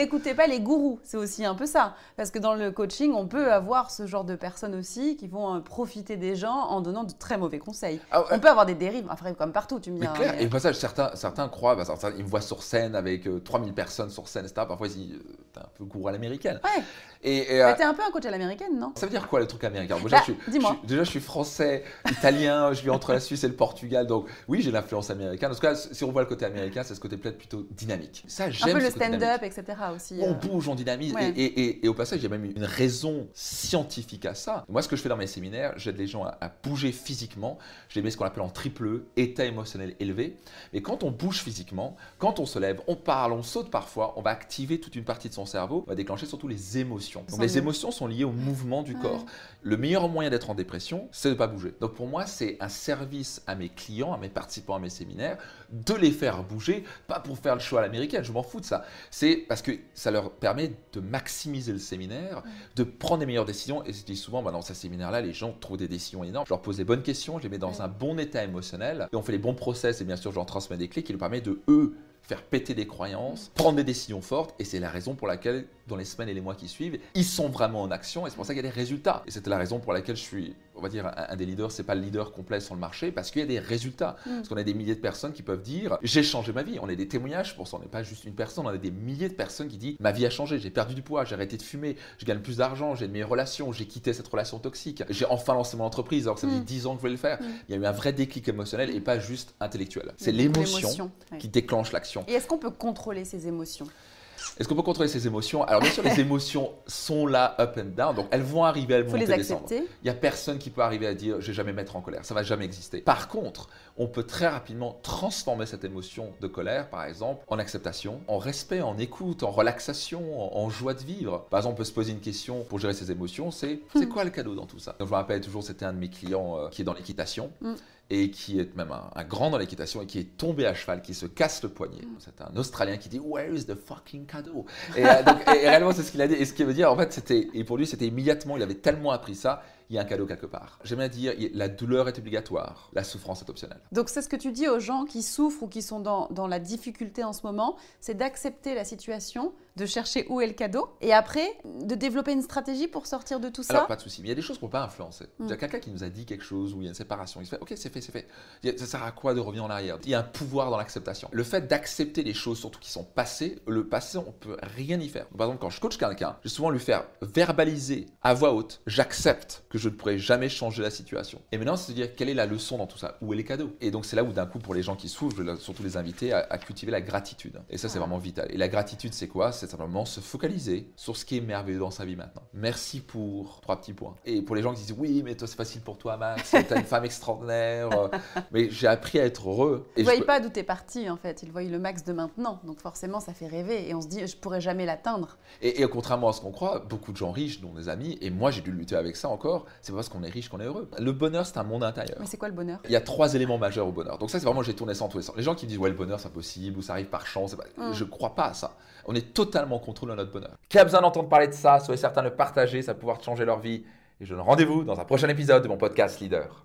n'écoutez pas les gourous, c'est aussi un peu ça. Parce que dans le coaching, on peut avoir ce genre de personnes aussi qui vont euh, profiter des gens en donnant de très mauvais conseils. Ah. On peut avoir des dérives, enfin, comme partout, tu me dis. Mais hein, clair, et au passage, certains, certains croient, bah, certains, ils me voient sur scène avec euh, 3000 personnes sur scène, etc. Parfois, ils un peu gourou à l'américaine. Ouais, Et, et, euh, mais t'es un peu un coach à l'américaine, non? Ça veut dire quoi le truc américain? Bah, déjà, je suis- dis-moi. je déjà, je suis français, italien, je vis entre la Suisse et le Portugal, donc oui, j'ai l'influence américaine. En tout cas, si on voit le côté américain, c'est ce côté peut-être plutôt dynamique. Ça, Un j'aime peu le ce stand-up, etc. aussi. On euh. bouge, on dynamise. Ouais. Et, et- et- et au passage, il y a même une raison scientifique à ça. Moi, ce que je fais dans mes séminaires, j'aide les gens à, à bouger physiquement. Je les mets ce qu'on appelle en triple E, état émotionnel élevé. Et quand on bouge physiquement, quand on se lève, on parle, on saute parfois, on va activer toute une partie de son cerveau, va déclencher surtout les émotions. Donc les émotions sont liées au mouvement du Ouais. corps. Le meilleur moyen d'être en dépression, c'est de ne pas bouger. Donc pour moi, c'est un service à mes clients, à mes participants à mes séminaires, de les faire bouger, pas pour faire le show à l'américaine, je m'en fous de ça. C'est parce que ça leur permet de maximiser le séminaire, de prendre les meilleures décisions. Et je dis souvent, bah, dans ces séminaires-là, les gens trouvent des décisions énormes. Je leur pose les bonnes questions, je les mets dans Ouais. un bon état émotionnel, et on fait les bons process, et bien sûr, je leur transmets des clés qui leur permettent de, eux, faire péter des croyances, prendre des décisions fortes, et c'est la raison pour laquelle, dans les semaines et les mois qui suivent, ils sont vraiment en action, et c'est pour ça qu'il y a des résultats. Et c'était la raison pour laquelle je suis, on va dire, un, un des leaders, c'est pas le leader complet sur le marché, parce qu'il y a des résultats. Mm. Parce qu'on a des milliers de personnes qui peuvent dire, j'ai changé ma vie. On a des témoignages pour ça, on n'est pas juste une personne, on a des milliers de personnes qui disent, ma vie a changé, j'ai perdu du poids, j'ai arrêté de fumer, je gagne plus d'argent, j'ai de meilleures relations, j'ai quitté cette relation toxique, j'ai enfin lancé mon entreprise, alors que ça fait Mm. 10 ans que je voulais le faire. Mm. Il y a eu un vrai déclic émotionnel et pas juste intellectuel. C'est l'émotion qui déclenche l'action. Et est-ce qu'on peut contrôler ses émotions? Est-ce qu'on peut contrôler ses émotions? Alors bien sûr, les émotions sont là, up and down, donc elles vont arriver, elles Il vont faut les monter, descendre. accepter. Il n'y a personne qui peut arriver à dire je vais jamais mettre en colère, ça va jamais exister. Par contre, on peut très rapidement transformer cette émotion de colère, par exemple, en acceptation, en respect, en écoute, en relaxation, en, en joie de vivre. Par exemple, on peut se poser une question pour gérer ses émotions, c'est c'est quoi le cadeau dans tout ça? Donc, Je me rappelle toujours, c'était un de mes clients euh, qui est dans l'équitation. Mm. Et qui est même un, un grand dans l'équitation et qui est tombé à cheval, qui se casse le poignet. Mm. C'est un Australien qui dit Where is the fucking cadeau? Et, euh, donc, et- et réellement, c'est ce qu'il a dit. Et ce qui veut dire, en fait, c'était, et pour lui, c'était immédiatement, il avait tellement appris ça, il y a un cadeau quelque part. J'aime bien dire, la douleur est obligatoire, la souffrance est optionnelle. Donc c'est ce que tu dis aux gens qui souffrent ou qui sont dans, dans la difficulté en ce moment, c'est d'accepter la situation, de chercher où est le cadeau, et après de développer une stratégie pour sortir de tout ça. Alors, pas de souci. Mais il y a des choses qu'on ne peut pas influencer. Mm. Il y a quelqu'un qui nous a dit quelque chose où il y a une séparation. Il se fait, OK, c'est fait, c'est fait. Ça sert à quoi de revenir en arrière? Il y a un pouvoir dans l'acceptation. Le fait d'accepter les choses, surtout qui sont passées, le passé, on peut rien y faire. Par exemple, quand je coach quelqu'un, je vais souvent lui faire verbaliser à voix haute, j'accepte que je ne pourrai jamais changer la situation. Et maintenant, c'est de dire quelle est la leçon dans tout ça Où est les cadeaux Et donc, c'est là où d'un coup, pour les gens qui souffrent, je vais surtout les inviter à, à cultiver la gratitude. Et ça, c'est vraiment vital. Et la gratitude, c'est quoi? C'est simplement se focaliser sur ce qui est merveilleux dans sa vie maintenant. Merci pour trois petits points. Et pour les gens qui disent oui, mais toi, c'est facile pour toi, Max, t'as une femme extraordinaire. euh, mais j'ai appris à être heureux. Ils ne voient peux- pas d'où t'es parti en fait, ils voient le max de maintenant, donc forcément ça fait rêver et on se dit je pourrais jamais l'atteindre. Et, et contrairement à ce qu'on croit, beaucoup de gens riches, dont des amis, et moi j'ai dû lutter avec ça encore, c'est pas parce qu'on est riche qu'on est heureux. Le bonheur, c'est un monde intérieur. Mais c'est quoi le bonheur? Il y a trois éléments majeurs au bonheur. Donc ça, c'est vraiment, j'ai tourné ça en tous les sens. Les gens qui me disent, ouais, le bonheur, c'est impossible, ou ça arrive par chance, Mm. je crois pas à ça. On est totalement en contrôle de notre bonheur. Qui a besoin d'entendre parler de ça, soyez certain de le partager, ça va pouvoir changer leur vie. Et je donne rendez-vous dans un prochain épisode de mon podcast Leader.